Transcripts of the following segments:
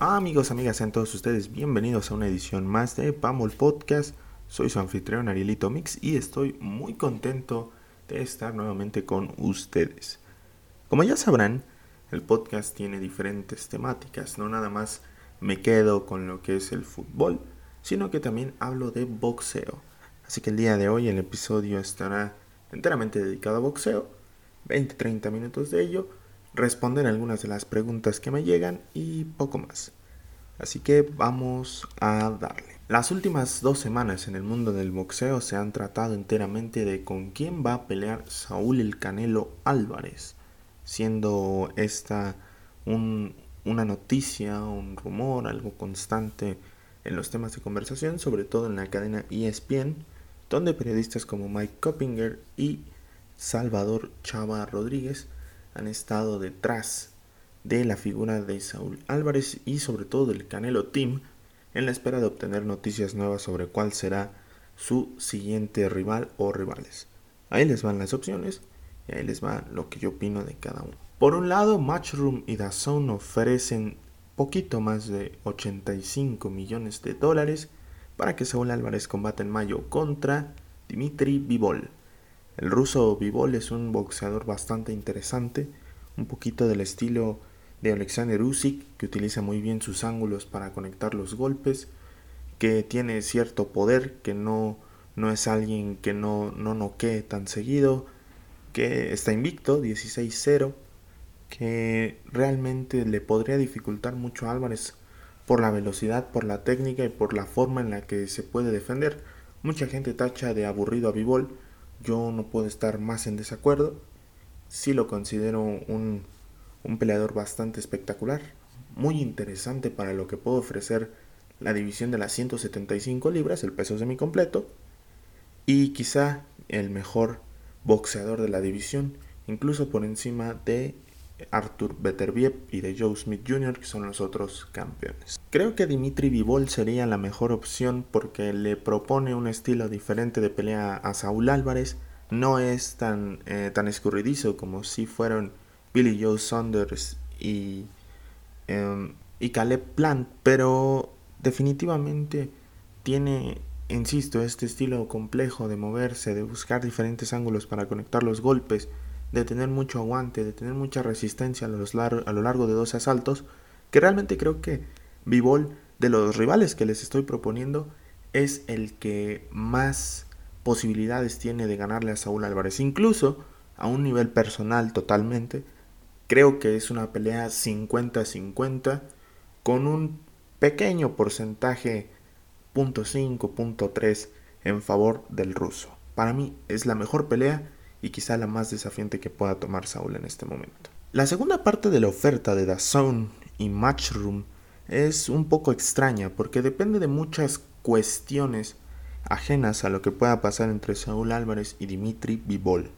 Amigos, amigas, sean todos ustedes bienvenidos a una edición más de Pamol Podcast. Soy su anfitrión Arielito Mix y estoy muy contento de estar nuevamente con ustedes. Como ya sabrán, el podcast tiene diferentes temáticas, no nada más me quedo con lo que es el fútbol, sino que también hablo de boxeo. Así que el día de hoy el episodio estará enteramente dedicado a boxeo, 20-30 minutos de ello, responder algunas de las preguntas que me llegan y poco más. Así que vamos a darle. Las últimas dos semanas en el mundo del boxeo se han tratado enteramente de con quién va a pelear Saúl el Canelo Álvarez, siendo esta una noticia, un rumor, algo constante en los temas de conversación, sobre todo en la cadena ESPN, donde periodistas como Mike Coppinger y Salvador Chava Rodríguez han estado detrás de la figura de Saúl Álvarez y sobre todo del Canelo Team en la espera de obtener noticias nuevas sobre cuál será su siguiente rival o rivales. Ahí les van las opciones y ahí les va lo que yo opino de cada uno. Por un lado, Matchroom y DAZN ofrecen poquito más de 85 millones de dólares para que Saúl Álvarez combata en mayo contra Dimitri Vivol. El ruso Vivol es un boxeador bastante interesante, un poquito del estilo de Alexander Usyk, que utiliza muy bien sus ángulos para conectar los golpes, que tiene cierto poder, que no, no es alguien que no, no noquee tan seguido, que está invicto, 16-0, que realmente le podría dificultar mucho a Álvarez por la velocidad, por la técnica y por la forma en la que se puede defender. Mucha gente tacha de aburrido a Vivol, yo no puedo estar más en desacuerdo. Sí lo considero un, un peleador bastante espectacular, muy interesante para lo que puede ofrecer la división de las 175 libras, el peso semicompleto, y quizá el mejor boxeador de la división, incluso por encima de Arthur Beterbiev y de Joe Smith Jr., que son los otros campeones. Creo que Dimitri Vivol sería la mejor opción porque le propone un estilo diferente de pelea a Saúl Álvarez. No es tan, eh, tan escurridizo como si fueron Billy Joe Saunders y, em, y Caleb Plant, pero definitivamente tiene, insisto, este estilo complejo de moverse, de buscar diferentes ángulos para conectar los golpes de tener mucho aguante, de tener mucha resistencia a, los a lo largo de dos asaltos, que realmente creo que Vivol, de los rivales que les estoy proponiendo, es el que más posibilidades tiene de ganarle a Saúl Álvarez, incluso a un nivel personal totalmente. Creo que es una pelea 50-50 con un pequeño porcentaje .5, .3 en favor del ruso. Para mí es la mejor pelea y quizá la más desafiante que pueda tomar Saúl en este momento. La segunda parte de la oferta de DAZN y Matchroom es un poco extraña porque depende de muchas cuestiones ajenas a lo que pueda pasar entre Saúl Álvarez y Dimitri Vivol.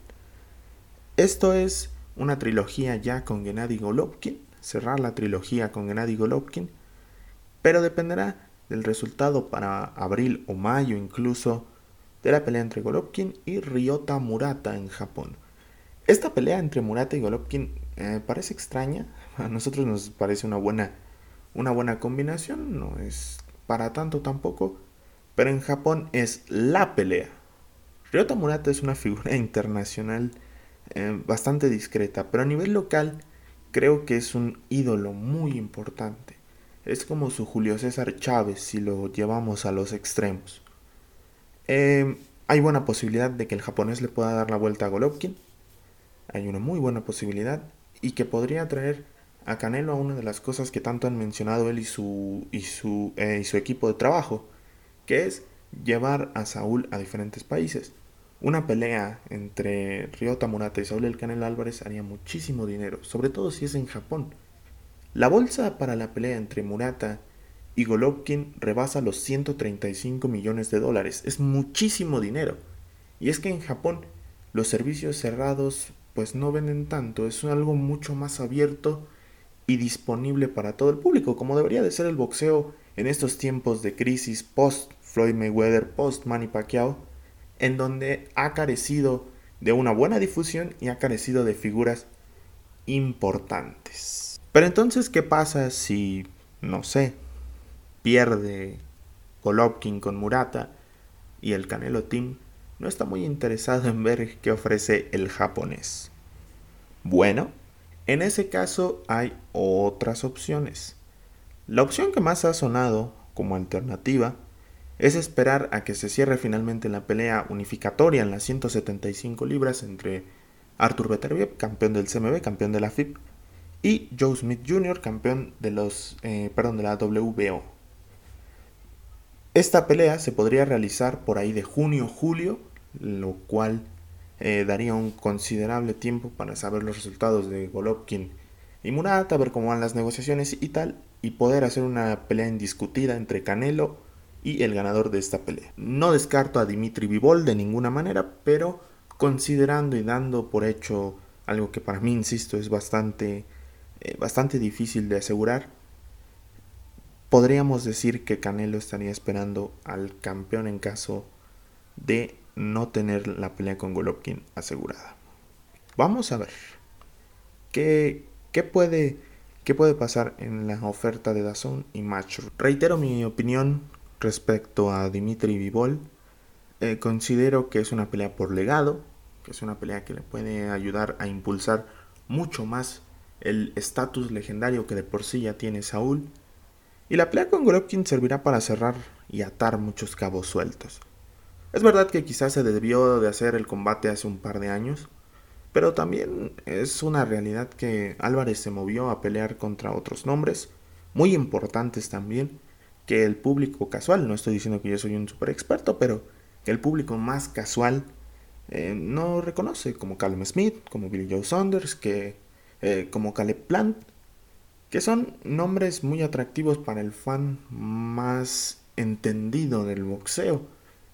Esto es una trilogía ya con Gennady Golovkin, cerrar la trilogía con Gennady Golovkin, pero dependerá del resultado para abril o mayo incluso de la pelea entre Golovkin y Ryota Murata en Japón. Esta pelea entre Murata y Golovkin eh, parece extraña, a nosotros nos parece una buena, una buena combinación, no es para tanto tampoco, pero en Japón es la pelea. Ryota Murata es una figura internacional eh, bastante discreta, pero a nivel local creo que es un ídolo muy importante. Es como su Julio César Chávez si lo llevamos a los extremos. Em, hay buena posibilidad de que el japonés le pueda dar la vuelta a Golovkin. Hay una muy buena posibilidad. Y que podría traer a Canelo a una de las cosas que tanto han mencionado él y su, y su, eh, y su equipo de trabajo. Que es llevar a Saúl a diferentes países. Una pelea entre Ryota Murata y Saúl El Canelo Álvarez haría muchísimo dinero, sobre todo si es en Japón. La bolsa para la pelea entre Murata y Golovkin rebasa los 135 millones de dólares. Es muchísimo dinero. Y es que en Japón los servicios cerrados pues no venden tanto, es algo mucho más abierto y disponible para todo el público, como debería de ser el boxeo en estos tiempos de crisis post Floyd Mayweather, post Manny Pacquiao, en donde ha carecido de una buena difusión y ha carecido de figuras importantes. Pero entonces, ¿qué pasa si no sé, pierde Golovkin con Murata y el Canelo Team no está muy interesado en ver qué ofrece el japonés. Bueno, en ese caso hay otras opciones. La opción que más ha sonado como alternativa es esperar a que se cierre finalmente la pelea unificatoria en las 175 libras entre Arthur Beterbiev, campeón del CMB, campeón de la FIP, y Joe Smith Jr., campeón de los, eh, perdón, de la WBO. Esta pelea se podría realizar por ahí de junio-julio, lo cual eh, daría un considerable tiempo para saber los resultados de Golovkin y Murata, ver cómo van las negociaciones y tal, y poder hacer una pelea indiscutida entre Canelo y el ganador de esta pelea. No descarto a Dimitri Vivol de ninguna manera, pero considerando y dando por hecho algo que para mí, insisto, es bastante, eh, bastante difícil de asegurar, podríamos decir que Canelo estaría esperando al campeón en caso de no tener la pelea con Golovkin asegurada. Vamos a ver qué, qué puede, qué puede pasar en la oferta de Dazón y Match. Reitero mi opinión respecto a Dimitri Vivol. Eh, considero que es una pelea por legado, que es una pelea que le puede ayudar a impulsar mucho más el estatus legendario que de por sí ya tiene Saúl. Y la pelea con Golovkin servirá para cerrar y atar muchos cabos sueltos. Es verdad que quizás se debió de hacer el combate hace un par de años, pero también es una realidad que Álvarez se movió a pelear contra otros nombres, muy importantes también, que el público casual, no estoy diciendo que yo soy un super experto, pero que el público más casual eh, no reconoce, como Callum Smith, como Billy Joe Saunders, que, eh, como Caleb Plant, que son nombres muy atractivos para el fan más entendido del boxeo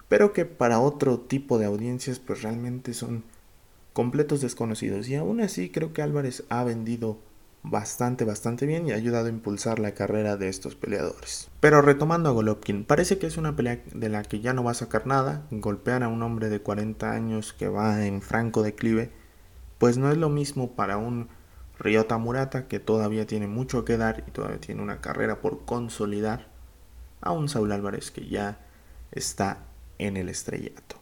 pero que para otro tipo de audiencias pues realmente son completos desconocidos. Y aún así creo que Álvarez ha vendido bastante, bastante bien y ha ayudado a impulsar la carrera de estos peleadores. Pero retomando a Golovkin, parece que es una pelea de la que ya no va a sacar nada. Golpear a un hombre de 40 años que va en franco declive, pues no es lo mismo para un Ryota Murata que todavía tiene mucho que dar y todavía tiene una carrera por consolidar, a un Saúl Álvarez que ya está en el estrellato.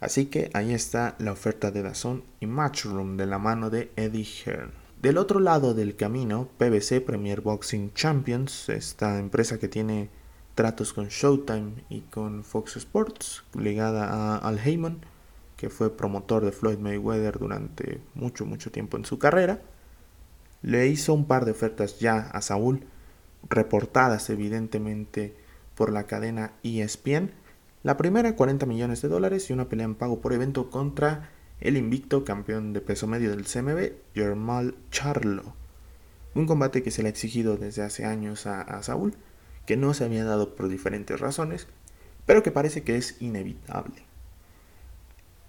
Así que ahí está la oferta de Dazón y Matchroom de la mano de Eddie Hearn. Del otro lado del camino, PBC Premier Boxing Champions, esta empresa que tiene tratos con Showtime y con Fox Sports, ligada a Al Heyman, que fue promotor de Floyd Mayweather durante mucho, mucho tiempo en su carrera, le hizo un par de ofertas ya a Saúl, reportadas evidentemente por la cadena ESPN, la primera 40 millones de dólares y una pelea en pago por evento contra el invicto campeón de peso medio del CMB, Germal Charlo. Un combate que se le ha exigido desde hace años a, Saúl, que no se había dado por diferentes razones, pero que parece que es inevitable.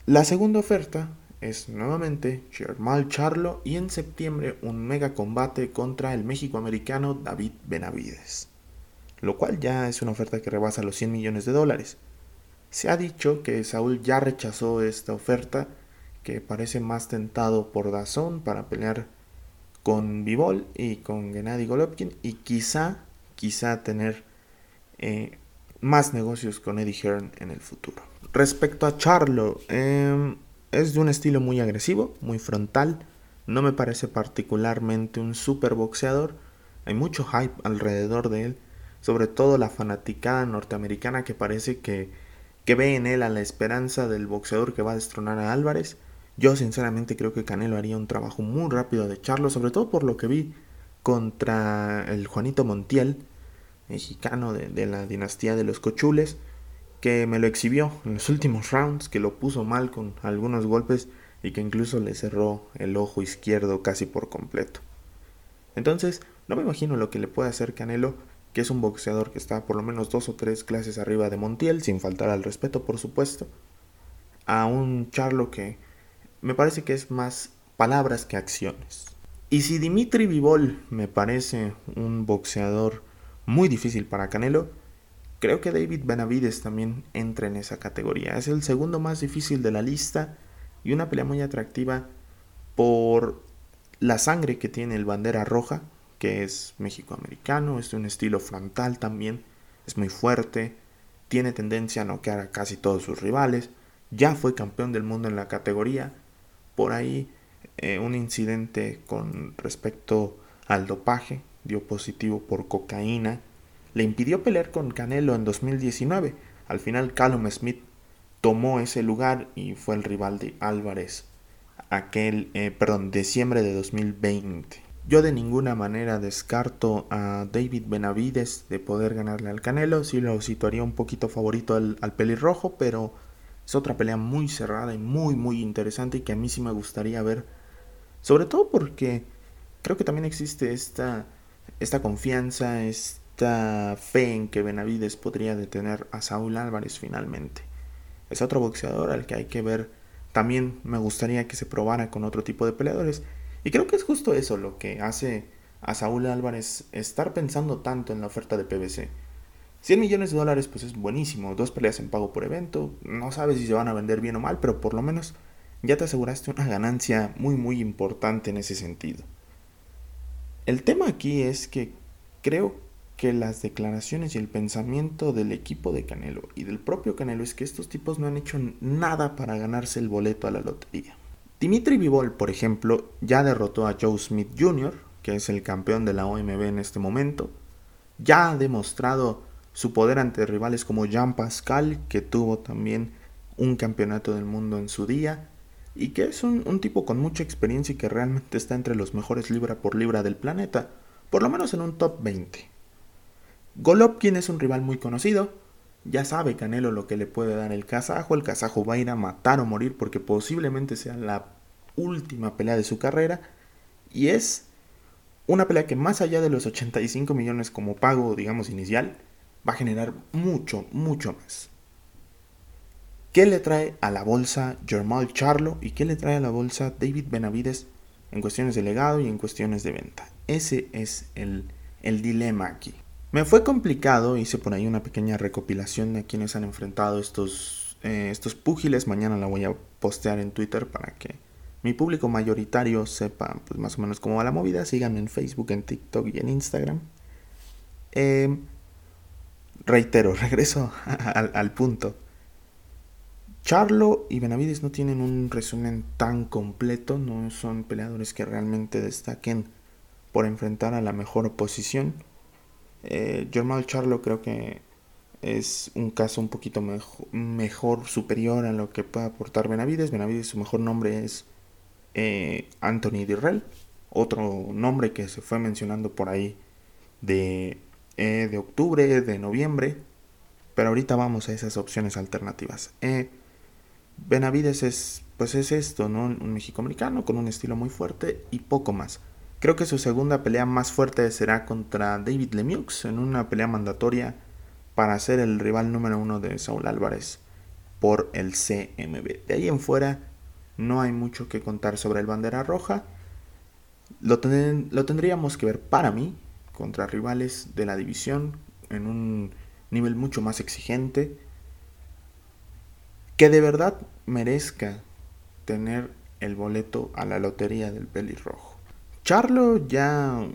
La segunda oferta es nuevamente Germal Charlo y en septiembre un mega combate contra el México-americano David Benavides, lo cual ya es una oferta que rebasa los 100 millones de dólares. Se ha dicho que Saúl ya rechazó esta oferta, que parece más tentado por Dazón para pelear con Vivol y con Gennady Golovkin y quizá, quizá tener eh, más negocios con Eddie Hearn en el futuro. Respecto a Charlo, em, es de un estilo muy agresivo, muy frontal. No me parece particularmente un super boxeador. Hay mucho hype alrededor de él, sobre todo la fanaticada norteamericana que parece que que ve en él a la esperanza del boxeador que va a destronar a Álvarez. Yo sinceramente creo que Canelo haría un trabajo muy rápido de echarlo, sobre todo por lo que vi contra el Juanito Montiel, mexicano de, la dinastía de los Cochules, que me lo exhibió en los últimos rounds, que lo puso mal con algunos golpes y que incluso le cerró el ojo izquierdo casi por completo. Entonces, no me imagino lo que le puede hacer Canelo que es un boxeador que está por lo menos dos o tres clases arriba de Montiel, sin faltar al respeto, por supuesto, a un Charlo que me parece que es más palabras que acciones. Y si Dimitri Vivol me parece un boxeador muy difícil para Canelo, creo que David Benavides también entra en esa categoría. Es el segundo más difícil de la lista y una pelea muy atractiva por la sangre que tiene el bandera roja, que es mexicoamericano, es de un estilo frontal también, es muy fuerte, tiene tendencia a noquear a casi todos sus rivales, ya fue campeón del mundo en la categoría, por ahí eh, un incidente con respecto al dopaje, dio positivo por cocaína, le impidió pelear con Canelo en 2019. Al final Callum Smith tomó ese lugar y fue el rival de Álvarez aquel, eh, perdón, diciembre de 2020. Yo de ninguna manera descarto a David Benavides de poder ganarle al Canelo, sí lo situaría un poquito favorito al, al pelirrojo, pero es otra pelea muy cerrada y muy muy interesante y que a mí sí me gustaría ver, sobre todo porque creo que también existe esta, esta confianza, fe en que Benavides podría detener a Saúl Álvarez finalmente. Es otro boxeador al que hay que ver. También me gustaría que se probara con otro tipo de peleadores. Y creo que es justo eso lo que hace a Saúl Álvarez estar pensando tanto en la oferta de PBC. 100 millones de dólares pues es buenísimo, dos peleas en pago por evento, no sabes si se van a vender bien o mal, pero por lo menos ya te aseguraste una ganancia muy muy importante en ese sentido. El tema aquí es que creo que las declaraciones y el pensamiento del equipo de Canelo y del propio Canelo es que estos tipos no han hecho nada para ganarse el boleto a la lotería. Dimitri Vivol, por ejemplo, ya derrotó a Joe Smith Jr., que es el campeón de la OMB en este momento. Ya ha demostrado su poder ante rivales como Jean Pascal, que tuvo también un campeonato del mundo en su día, y que es un, un tipo con mucha experiencia y que realmente está entre los mejores libra por libra del planeta, por lo menos en un top 20. Golovkin es un rival muy conocido. Ya sabe Canelo lo que le puede dar el kazajo. El kazajo va a ir a matar o morir porque posiblemente sea la última pelea de su carrera. Y es una pelea que más allá de los 85 millones como pago, digamos, inicial, va a generar mucho, mucho más. ¿Qué le trae a la bolsa Germán Charlo y qué le trae a la bolsa David Benavides en cuestiones de legado y en cuestiones de venta? Ese es el, el dilema aquí. Me fue complicado, hice por ahí una pequeña recopilación de quienes han enfrentado estos, eh, estos púgiles. Mañana la voy a postear en Twitter para que mi público mayoritario sepa pues, más o menos cómo va la movida. Síganme en Facebook, en TikTok y en Instagram. Em, reitero, regreso al punto. Charlo y Benavides no tienen un resumen tan completo, no son peleadores que realmente destaquen por enfrentar a la mejor oposición eh, Charlo creo que es un caso un poquito mejor, superior a lo que puede aportar Benavides. Benavides, su mejor nombre es eh, Anthony Dirrell, otro nombre que se fue mencionando por ahí de, eh, de octubre, de noviembre, pero ahorita vamos a esas opciones alternativas. Eh, Benavides es, pues es esto, ¿no? Un mexicoamericano con un estilo muy fuerte y poco más. Creo que su segunda pelea más fuerte será contra David Lemieux en una pelea mandatoria para ser el rival número uno de Saúl Álvarez por el CMB. De ahí en fuera no hay mucho que contar sobre el bandera roja. Lo, lo tendríamos que ver para mí contra rivales de la división en un nivel mucho más exigente que de verdad merezca tener el boleto a la lotería del pelirrojo. Charlo ya,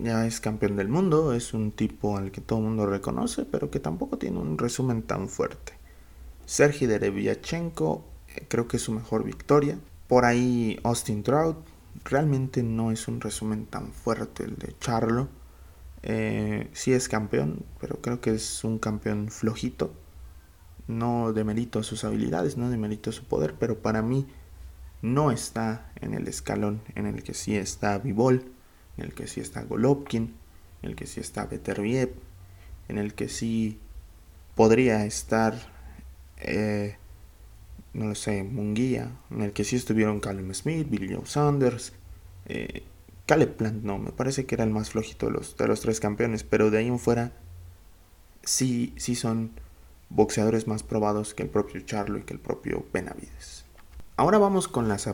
ya es campeón del mundo, es un tipo al que todo el mundo reconoce, pero que tampoco tiene un resumen tan fuerte. Sergi Derevyachenko eh, creo que es su mejor victoria. Por ahí Austin Trout, realmente no es un resumen tan fuerte el de Charlo. Eh, sí es campeón, pero creo que es un campeón flojito. No demerito sus habilidades, no demerito su poder, pero para mí no está en el escalón en el que sí está Vivol, en el que sí está Golovkin, en el que sí está Beterbiev, en el que sí podría estar, eh, no lo sé, Munguía, en el que sí estuvieron Callum Smith, Billy Joe Saunders, eh, Caleb Plant, no, me parece que era el más flojito de los, de los tres campeones, pero de ahí en fuera sí, sí son boxeadores más probados que el propio Charlo y que el propio Benavides. Ahora vamos con las,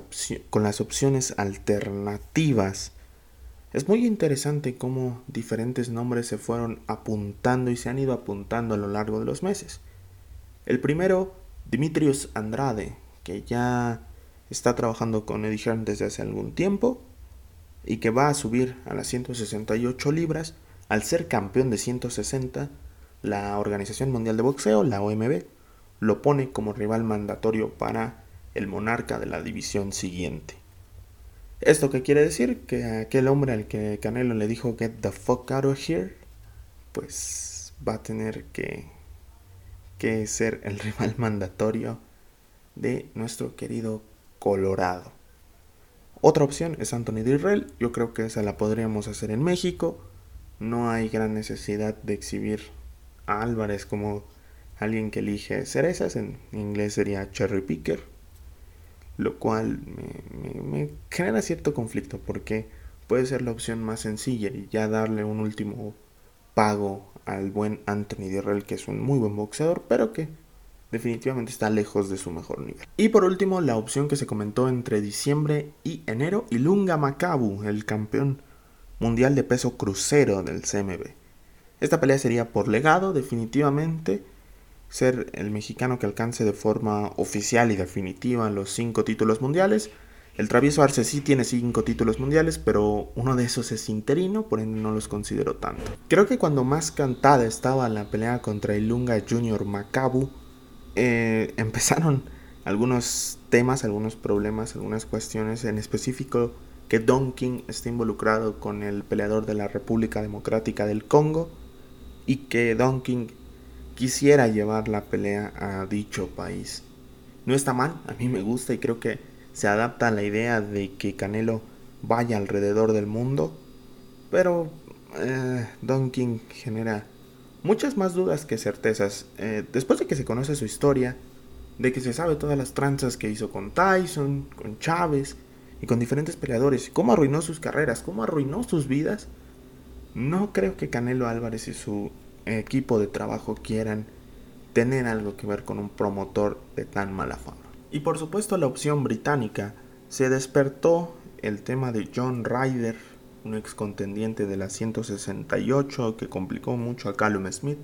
con las opciones alternativas. Es muy interesante cómo diferentes nombres se fueron apuntando y se han ido apuntando a lo largo de los meses. El primero, Dimitrios Andrade, que ya está trabajando con Eddie Hearn desde hace algún tiempo. y que va a subir a las 168 libras al ser campeón de 160, la Organización Mundial de Boxeo, la OMB, lo pone como rival mandatorio para el monarca de la división siguiente. ¿Esto qué quiere decir? Que aquel hombre al que Canelo le dijo get the fuck out of here, pues va a tener que, que ser el rival mandatorio de nuestro querido Colorado. Otra opción es Anthony Dirrell. Yo creo que esa la podríamos hacer en México. No hay gran necesidad de exhibir a Álvarez como alguien que elige cerezas. En inglés sería cherry picker. Lo cual me, genera cierto conflicto porque puede ser la opción más sencilla y ya darle un último pago al buen Anthony Dirrell, que es un muy buen boxeador, pero que definitivamente está lejos de su mejor nivel. Y por último, la opción que se comentó entre diciembre y enero, Ilunga Makabu, el campeón mundial de peso crucero del CMB. Esta pelea sería por legado, definitivamente, ser el mexicano que alcance de forma oficial y definitiva los cinco títulos mundiales. El travieso Arce sí tiene cinco títulos mundiales, pero uno de esos es interino, por ende no los considero tanto. Creo que cuando más cantada estaba la pelea contra Ilunga Junior Makabu, eh, empezaron algunos temas, algunos problemas, algunas cuestiones en específico que Don King está involucrado con el peleador de la República Democrática del Congo y que Don King quisiera llevar la pelea a dicho país. No está mal, a mí me gusta y creo que se adapta a la idea de que Canelo vaya alrededor del mundo, pero eh, Don King genera muchas más dudas que certezas. Eh, después de que se conoce su historia, de que se sabe todas las tranzas que hizo con Tyson, con Chávez y con diferentes peleadores, cómo arruinó sus carreras, cómo arruinó sus vidas, no creo que Canelo Álvarez y su equipo de trabajo quieran tener algo que ver con un promotor de tan mala fama. Y por supuesto la opción británica se despertó el tema de John Ryder un ex contendiente de la 168 que complicó mucho a Callum Smith,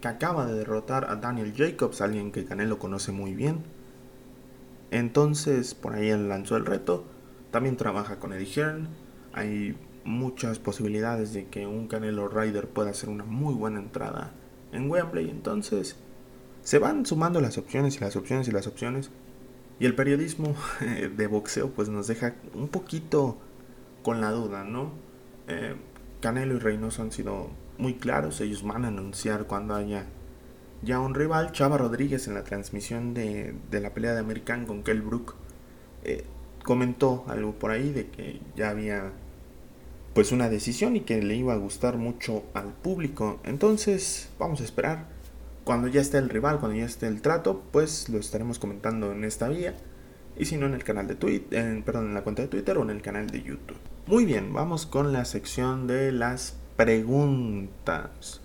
que acaba de derrotar a Daniel Jacobs, alguien que Canelo conoce muy bien. Entonces, por ahí él lanzó el reto. También trabaja con Eddie Hearn. Muchas posibilidades de que un Canelo Rider pueda hacer una muy buena entrada en Wembley. Entonces, se van sumando las opciones y las opciones y las opciones. Y el periodismo de boxeo pues nos deja un poquito con la duda, ¿no? Eh, Canelo y Reynoso han sido muy claros, ellos van a anunciar cuando haya ya un rival. Chava Rodríguez en la transmisión de, la pelea de American con Kell Brook eh, comentó algo por ahí de que ya había pues una decisión y que le iba a gustar mucho al público. Entonces vamos a esperar. Cuando ya esté el rival, cuando ya esté el trato, pues lo estaremos comentando en esta vía. Y si no en el canal de Twitter, perdón, en la cuenta de Twitter o en el canal de YouTube. Muy bien, vamos con la sección de las preguntas.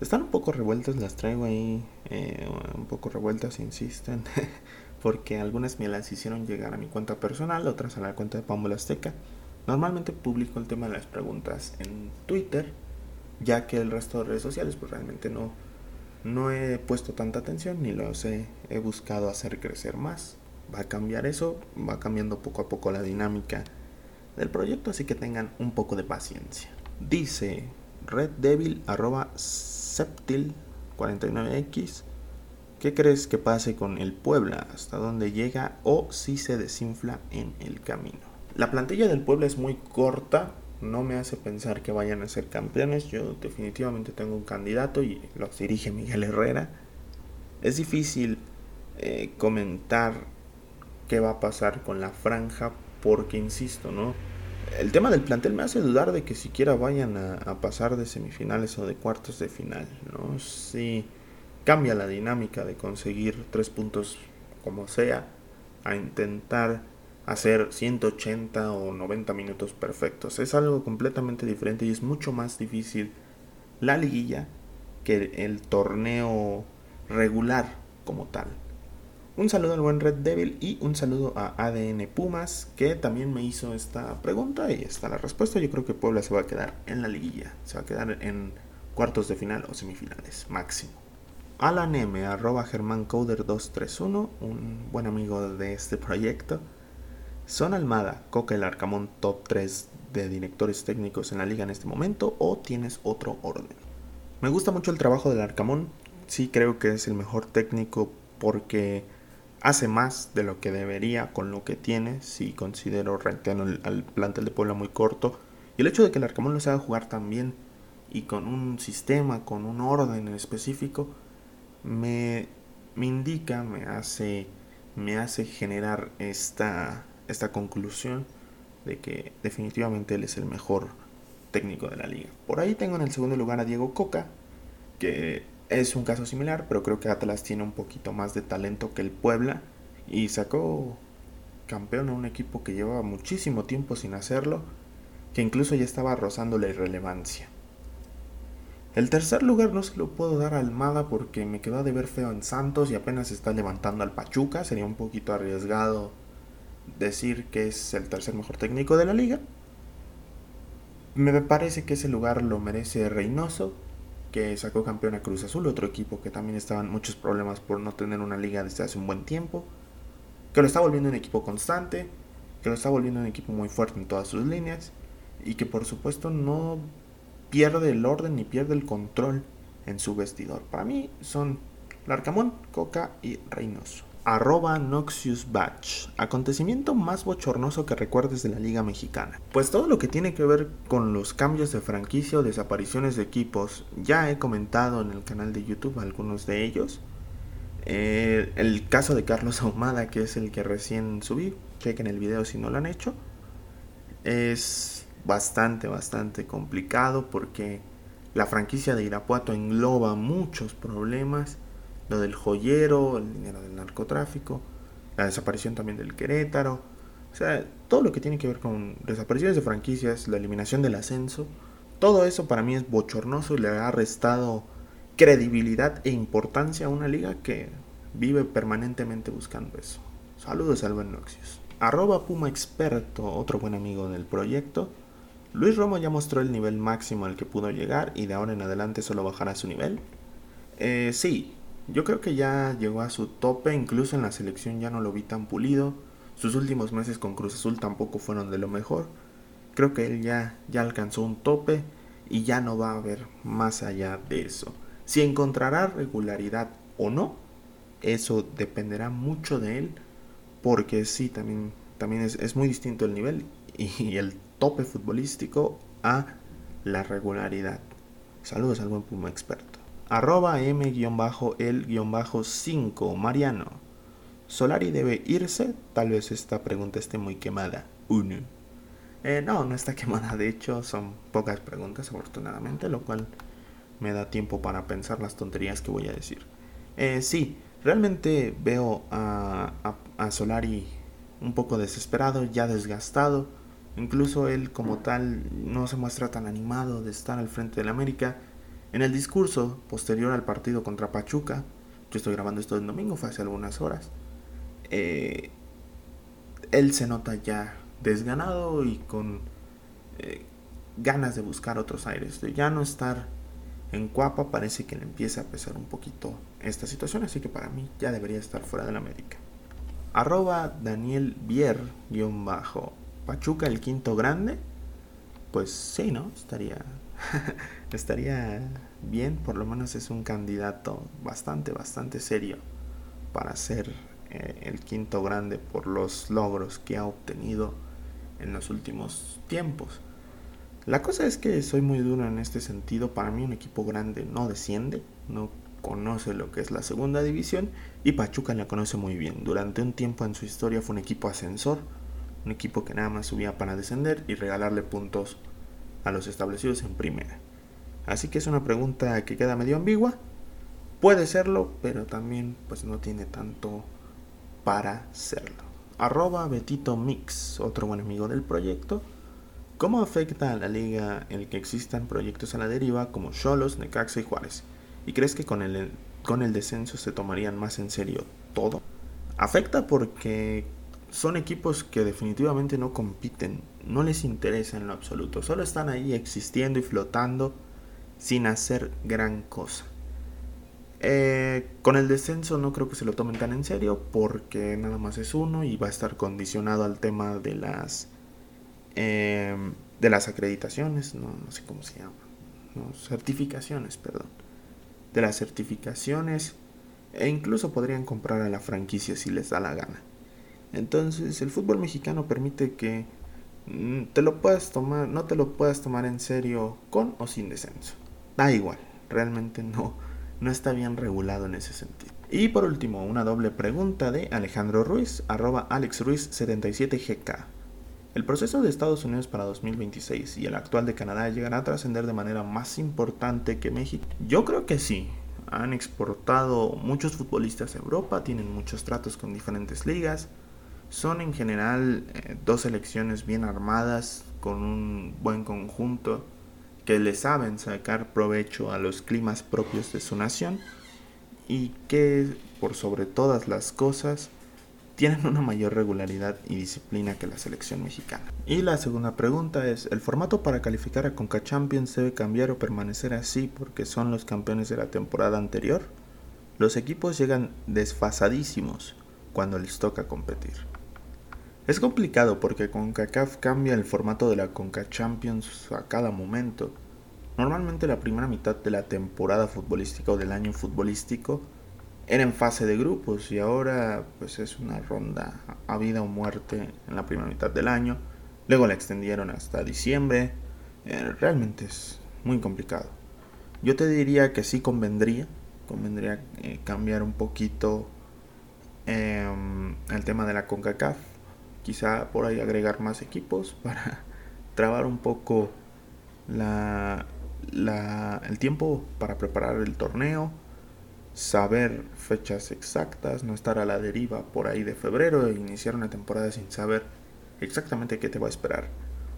Están un poco revueltas, las traigo ahí, eh, un poco revueltas, insisten, porque algunas me las hicieron llegar a mi cuenta personal, otras a la cuenta de Pamela Azteca. Normalmente publico el tema de las preguntas en Twitter, ya que el resto de redes sociales pues realmente no, no he puesto tanta atención ni los he buscado hacer crecer más. Va a cambiar eso, va cambiando poco a poco la dinámica del proyecto, así que tengan un poco de paciencia. Dice Red Devil arroba Septil 49X. ¿Qué crees que pase con el Puebla? ¿Hasta dónde llega o si se desinfla en el camino? La plantilla del Puebla es muy corta, no me hace pensar que vayan a ser campeones. Yo definitivamente tengo un candidato y los dirige Miguel Herrera. Es difícil eh, comentar qué va a pasar con la franja porque insisto, ¿no? El tema del plantel me hace dudar de que siquiera vayan a, pasar de semifinales o de cuartos de final, ¿no? Si cambia la dinámica de conseguir tres puntos como sea, a intentar hacer 180 o 90 minutos perfectos. Es algo completamente diferente y es mucho más difícil la liguilla que el torneo regular como tal. Un saludo al buen Red Devil y un saludo a ADN Pumas que también me hizo esta pregunta y está la respuesta. Yo creo que Puebla se va a quedar en la liguilla, se va a quedar en cuartos de final o semifinales máximo. Alan M, arroba Germán Coder 231, un buen amigo de este proyecto, ¿Son Almada, Coca el Arcamón top 3 de directores técnicos en la liga en este momento o tienes otro orden? Me gusta mucho el trabajo del Arcamón, sí creo que es el mejor técnico porque hace más de lo que debería con lo que tiene, si considero rankeando al plantel de Puebla muy corto. Y el hecho de que el Arcamón lo haga jugar tan bien y con un sistema, con un orden en específico, me, me indica, me hace, me hace generar esta, esta conclusión de que definitivamente él es el mejor técnico de la liga. Por ahí tengo en el segundo lugar a Diego Coca, que es un caso similar, pero creo que Atlas tiene un poquito más de talento que el Puebla y sacó campeón a un equipo que llevaba muchísimo tiempo sin hacerlo, que incluso ya estaba rozando la irrelevancia. El tercer lugar no se lo puedo dar a Almada porque me quedó de ver feo en Santos y apenas está levantando al Pachuca. Sería un poquito arriesgado decir que es el tercer mejor técnico de la liga. Me parece que ese lugar lo merece Reynoso, que sacó campeón a Cruz Azul, otro equipo que también estaba en muchos problemas por no tener una liga desde hace un buen tiempo, que lo está volviendo un equipo constante, que lo está volviendo un equipo muy fuerte en todas sus líneas y que por supuesto no pierde el orden ni pierde el control en su vestidor. Para mí son Larcamón, Coca y Reynoso. Arroba Noxius Batch. Acontecimiento más bochornoso que recuerdes de la Liga Mexicana. Pues todo lo que tiene que ver con los cambios de franquicia o desapariciones de equipos, ya he comentado en el canal de YouTube algunos de ellos. Eh, el caso de Carlos Ahumada, que es el que recién subí, chequen el video si no lo han hecho. Es bastante, bastante complicado porque la franquicia de Irapuato engloba muchos problemas lo del joyero, el dinero del narcotráfico, la desaparición también del Querétaro, o sea, todo lo que tiene que ver con desapariciones de franquicias, la eliminación del ascenso, todo eso para mí es bochornoso y le ha restado credibilidad e importancia a una liga que vive permanentemente buscando eso. Saludos al buen Noxius. Arroba Puma Experto, otro buen amigo del proyecto. Luis Romo ya mostró el nivel máximo al que pudo llegar y de ahora en adelante solo bajará su nivel. Eh, sí, yo creo que ya llegó a su tope, incluso en la selección ya no lo vi tan pulido. Sus últimos meses con Cruz Azul tampoco fueron de lo mejor. Creo que él ya, ya alcanzó un tope y ya no va a haber más allá de eso. Si encontrará regularidad o no, eso dependerá mucho de él, porque sí, también, también es, es muy distinto el nivel y el tope futbolístico a la regularidad. Saludos al buen Puma experto arroba m-el-5 Mariano. ¿Solari debe irse? Tal vez esta pregunta esté muy quemada. Uno. Eh, no, no está quemada. De hecho, son pocas preguntas, afortunadamente, lo cual me da tiempo para pensar las tonterías que voy a decir. Eh, sí, realmente veo a, a, a Solari un poco desesperado, ya desgastado. Incluso él como tal no se muestra tan animado de estar al frente del América en el discurso posterior al partido contra Pachuca, yo estoy grabando esto el domingo, fue hace algunas horas, eh, él se nota ya desganado y con eh, ganas de buscar otros aires, ya no estar en Cuapa, parece que le empieza a pesar un poquito esta situación, así que para mí ya debería estar fuera de la América. Arroba Daniel Bier, guion bajo, Pachuca el quinto grande, pues sí, ¿no? Estaría estaría bien, por lo menos es un candidato bastante, bastante serio para ser eh, el quinto grande por los logros que ha obtenido en los últimos tiempos. La cosa es que soy muy duro en este sentido. Para mí un equipo grande no desciende, no conoce lo que es la segunda división y Pachuca la conoce muy bien. Durante un tiempo en su historia fue un equipo ascensor, un equipo que nada más subía para descender y regalarle puntos a los establecidos en primera. Así que es una pregunta que queda medio ambigua. Puede serlo, pero también pues no tiene tanto para serlo. Arroba Betito Mix, otro buen amigo del proyecto. ¿Cómo afecta a la liga el que existan proyectos a la deriva como Cholos, Necaxa y Juárez? ¿Y crees que con el, con el descenso se tomarían más en serio todo? Afecta porque son equipos que definitivamente no compiten, no les interesa en lo absoluto, solo están ahí existiendo y flotando sin hacer gran cosa. Eh, con el descenso no creo que se lo tomen tan en serio porque nada más es uno y va a estar condicionado al tema de las eh, de las acreditaciones, no, sé cómo se llama, certificaciones, perdón, de las certificaciones e incluso podrían comprar a la franquicia si les da la gana. Entonces el fútbol mexicano permite que mm, te lo puedas tomar, no te lo puedas tomar en serio con o sin descenso. Da igual, realmente no no está bien regulado en ese sentido. Y por último, una doble pregunta de Alejandro Ruiz, arroba AlexRuiz77GK. El proceso de Estados Unidos para 2026 y el actual de Canadá llegará a trascender de manera más importante que México. Yo creo que sí. Han exportado muchos futbolistas a Europa, tienen muchos tratos con diferentes ligas. Son en general eh, dos selecciones bien armadas, con un buen conjunto que le saben sacar provecho a los climas propios de su nación y que por sobre todas las cosas tienen una mayor regularidad y disciplina que la selección mexicana. Y la segunda pregunta es, ¿el formato para calificar a Conca Champions debe cambiar o permanecer así porque son los campeones de la temporada anterior? Los equipos llegan desfasadísimos cuando les toca competir. Es complicado porque CONCACAF cambia el formato de la CONCA Champions a cada momento. Normalmente la primera mitad de la temporada futbolística o del año futbolístico era en fase de grupos y ahora pues es una ronda a vida o muerte en la primera mitad del año. Luego la extendieron hasta diciembre. Eh, realmente es muy complicado. Yo te diría que sí convendría, convendría eh, cambiar un poquito em, el tema de la CONCACAF quizá por ahí agregar más equipos para trabar un poco la, el tiempo para preparar el torneo, saber fechas exactas, no estar a la deriva por ahí de febrero e iniciar una temporada sin saber exactamente qué te va a esperar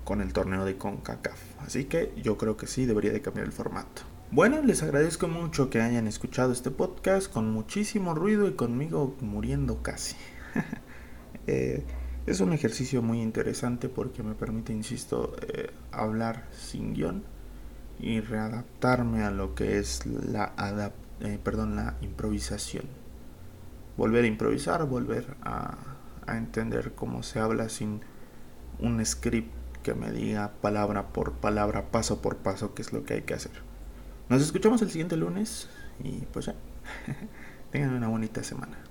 con el torneo de CONCACAF. Así que yo creo que sí debería de cambiar el formato. Bueno, les agradezco mucho que hayan escuchado este podcast con muchísimo ruido y conmigo muriendo casi. eh, es un ejercicio muy interesante porque me permite, insisto, eh, hablar sin guion y readaptarme a lo que es la, eh, perdón, la improvisación. Volver a improvisar, volver a entender cómo se habla sin un script que me diga palabra por palabra, paso por paso, qué es lo que hay que hacer. Nos escuchamos el siguiente lunes y pues ya, tengan una bonita semana.